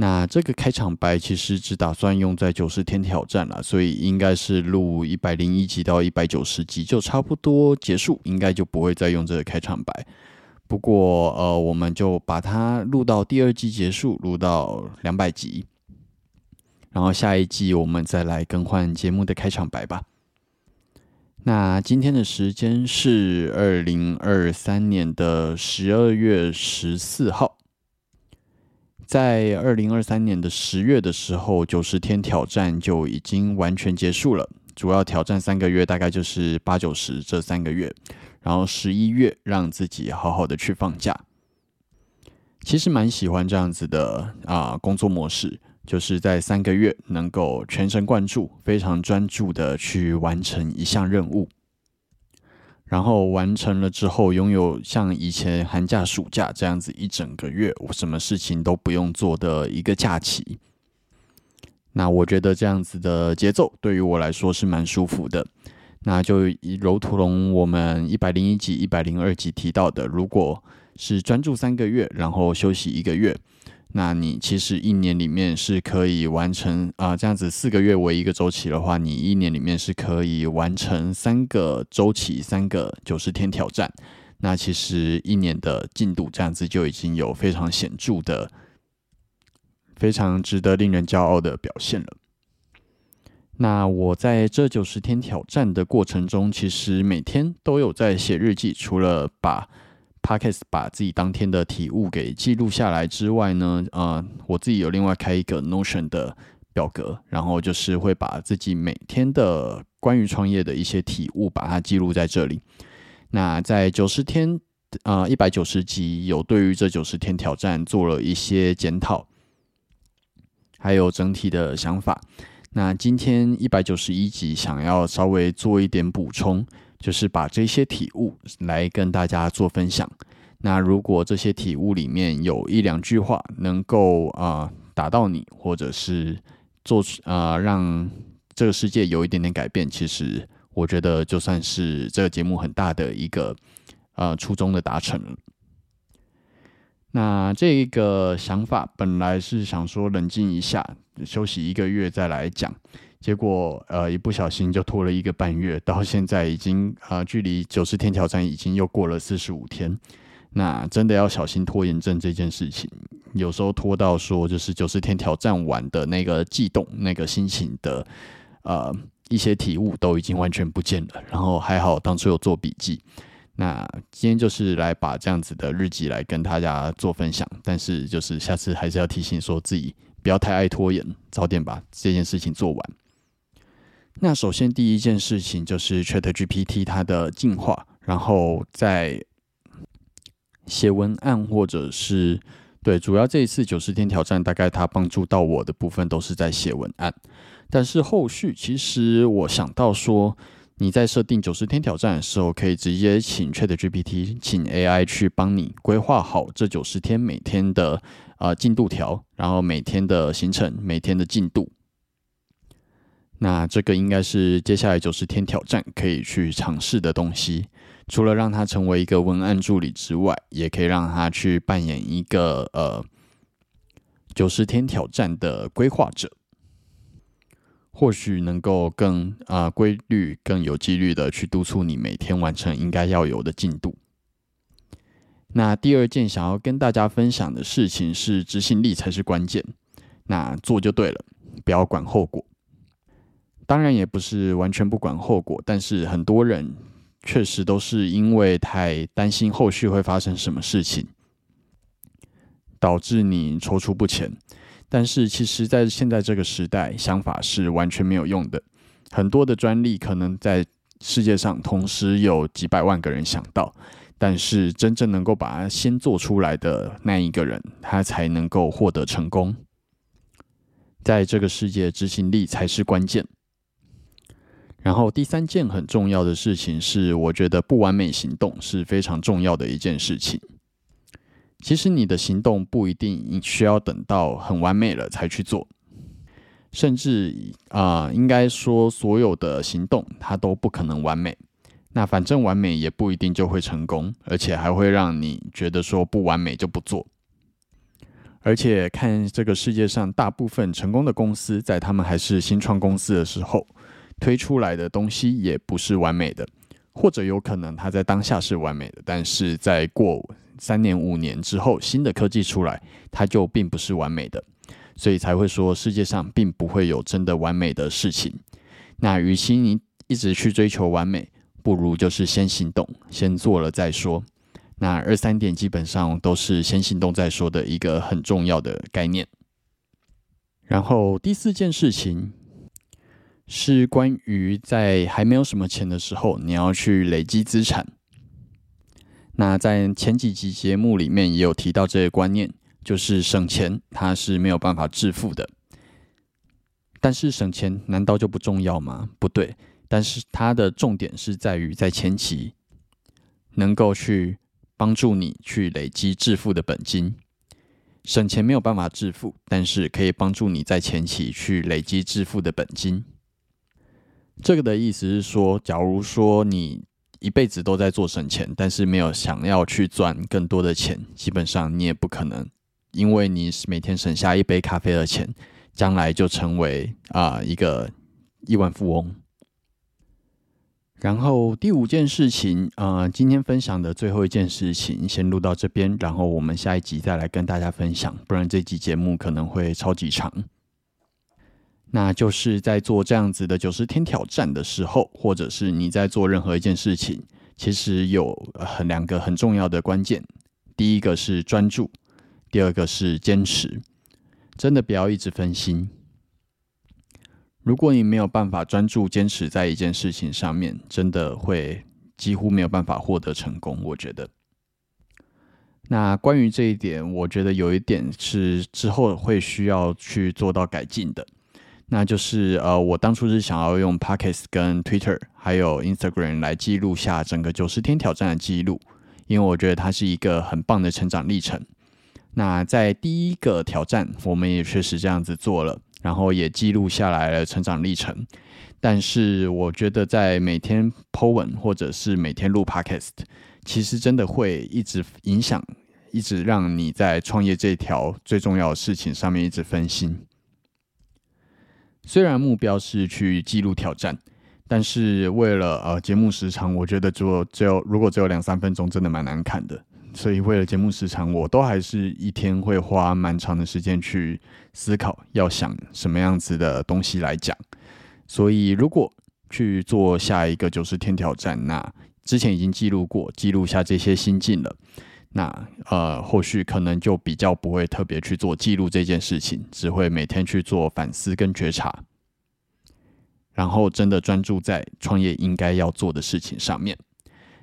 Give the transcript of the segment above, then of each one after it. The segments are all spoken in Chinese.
那这个开场白其实只打算用在九十天挑战了，所以应该是录一百零一集到一百九十集就差不多结束，应该就不会再用这个开场白。不过呃，我们就把它录到第二季结束，录到两百集，然后下一季我们再来更换节目的开场白吧。那今天的时间是二零二三年的十二月十四号。在二零二三年的十月的时候，九十天挑战就已经完全结束了。主要挑战三个月，大概就是八九十这三个月，然后十一月让自己好好的去放假。其实蛮喜欢这样子的啊工作模式，就是在三个月能够全神贯注、非常专注的去完成一项任务。然后完成了之后，拥有像以前寒假、暑假这样子一整个月，我什么事情都不用做的一个假期。那我觉得这样子的节奏对于我来说是蛮舒服的。那就如同我们一百零一集、一百零二集提到的，如果是专注三个月，然后休息一个月。那你其实一年里面是可以完成啊，这样子四个月为一个周期的话，你一年里面是可以完成三个周期、三个九十天挑战。那其实一年的进度这样子就已经有非常显著的、非常值得令人骄傲的表现了。那我在这九十天挑战的过程中，其实每天都有在写日记，除了把。Podcast 把自己当天的体悟给记录下来之外呢，呃，我自己有另外开一个 Notion 的表格，然后就是会把自己每天的关于创业的一些体悟把它记录在这里。那在九十天，呃，一百九十集有对于这九十天挑战做了一些检讨，还有整体的想法。那今天一百九十一集想要稍微做一点补充。就是把这些体悟来跟大家做分享。那如果这些体悟里面有一两句话能够啊打到你，或者是做出啊让这个世界有一点点改变，其实我觉得就算是这个节目很大的一个呃初衷的达成了。那这个想法本来是想说冷静一下，休息一个月再来讲。结果，呃，一不小心就拖了一个半月，到现在已经，呃，距离九十天挑战已经又过了四十五天。那真的要小心拖延症这件事情，有时候拖到说就是九十天挑战完的那个悸动、那个心情的，呃，一些体悟都已经完全不见了。然后还好当初有做笔记。那今天就是来把这样子的日记来跟大家做分享，但是就是下次还是要提醒说自己不要太爱拖延，早点把这件事情做完。那首先第一件事情就是 Chat GPT 它的进化，然后在写文案或者是对，主要这一次九十天挑战，大概它帮助到我的部分都是在写文案。但是后续其实我想到说，你在设定九十天挑战的时候，可以直接请 Chat GPT，请 AI 去帮你规划好这九十天每天的呃进度条，然后每天的行程，每天的进度。那这个应该是接下来九十天挑战可以去尝试的东西。除了让他成为一个文案助理之外，也可以让他去扮演一个呃九十天挑战的规划者，或许能够更啊规律、更有纪律的去督促你每天完成应该要有的进度。那第二件想要跟大家分享的事情是，执行力才是关键。那做就对了，不要管后果。当然也不是完全不管后果，但是很多人确实都是因为太担心后续会发生什么事情，导致你踌躇不前。但是其实，在现在这个时代，想法是完全没有用的。很多的专利可能在世界上同时有几百万个人想到，但是真正能够把它先做出来的那一个人，他才能够获得成功。在这个世界，执行力才是关键。然后第三件很重要的事情是，我觉得不完美行动是非常重要的一件事情。其实你的行动不一定需要等到很完美了才去做，甚至啊，应该说所有的行动它都不可能完美。那反正完美也不一定就会成功，而且还会让你觉得说不完美就不做。而且看这个世界上大部分成功的公司，在他们还是新创公司的时候。推出来的东西也不是完美的，或者有可能它在当下是完美的，但是在过三年五年之后，新的科技出来，它就并不是完美的，所以才会说世界上并不会有真的完美的事情。那与其你一直去追求完美，不如就是先行动，先做了再说。那二三点基本上都是先行动再说的一个很重要的概念。然后第四件事情。是关于在还没有什么钱的时候，你要去累积资产。那在前几集节目里面也有提到这个观念，就是省钱它是没有办法致富的。但是省钱难道就不重要吗？不对，但是它的重点是在于在前期能够去帮助你去累积致富的本金。省钱没有办法致富，但是可以帮助你在前期去累积致富的本金。这个的意思是说，假如说你一辈子都在做省钱，但是没有想要去赚更多的钱，基本上你也不可能，因为你每天省下一杯咖啡的钱，将来就成为啊一个亿万富翁。然后第五件事情，呃，今天分享的最后一件事情，先录到这边，然后我们下一集再来跟大家分享，不然这集节目可能会超级长。那就是在做这样子的九十天挑战的时候，或者是你在做任何一件事情，其实有很两个很重要的关键。第一个是专注，第二个是坚持。真的不要一直分心。如果你没有办法专注坚持在一件事情上面，真的会几乎没有办法获得成功。我觉得。那关于这一点，我觉得有一点是之后会需要去做到改进的。那就是呃，我当初是想要用 p o c k e t 跟 Twitter 还有 Instagram 来记录下整个九十天挑战的记录，因为我觉得它是一个很棒的成长历程。那在第一个挑战，我们也确实这样子做了，然后也记录下来了成长历程。但是我觉得在每天 po 文或者是每天录 Podcast，其实真的会一直影响，一直让你在创业这条最重要的事情上面一直分心。虽然目标是去记录挑战，但是为了呃节目时长，我觉得只有只有如果只有两三分钟，真的蛮难看的。所以为了节目时长，我都还是一天会花蛮长的时间去思考，要想什么样子的东西来讲。所以如果去做下一个九十天挑战，那之前已经记录过，记录下这些心境了。那呃，后续可能就比较不会特别去做记录这件事情，只会每天去做反思跟觉察，然后真的专注在创业应该要做的事情上面。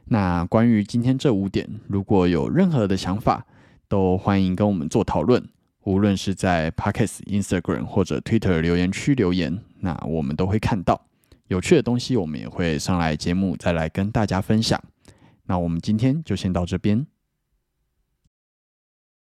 那关于今天这五点，如果有任何的想法，都欢迎跟我们做讨论，无论是在 p o c k e t Instagram 或者 Twitter 留言区留言，那我们都会看到有趣的东西，我们也会上来节目再来跟大家分享。那我们今天就先到这边。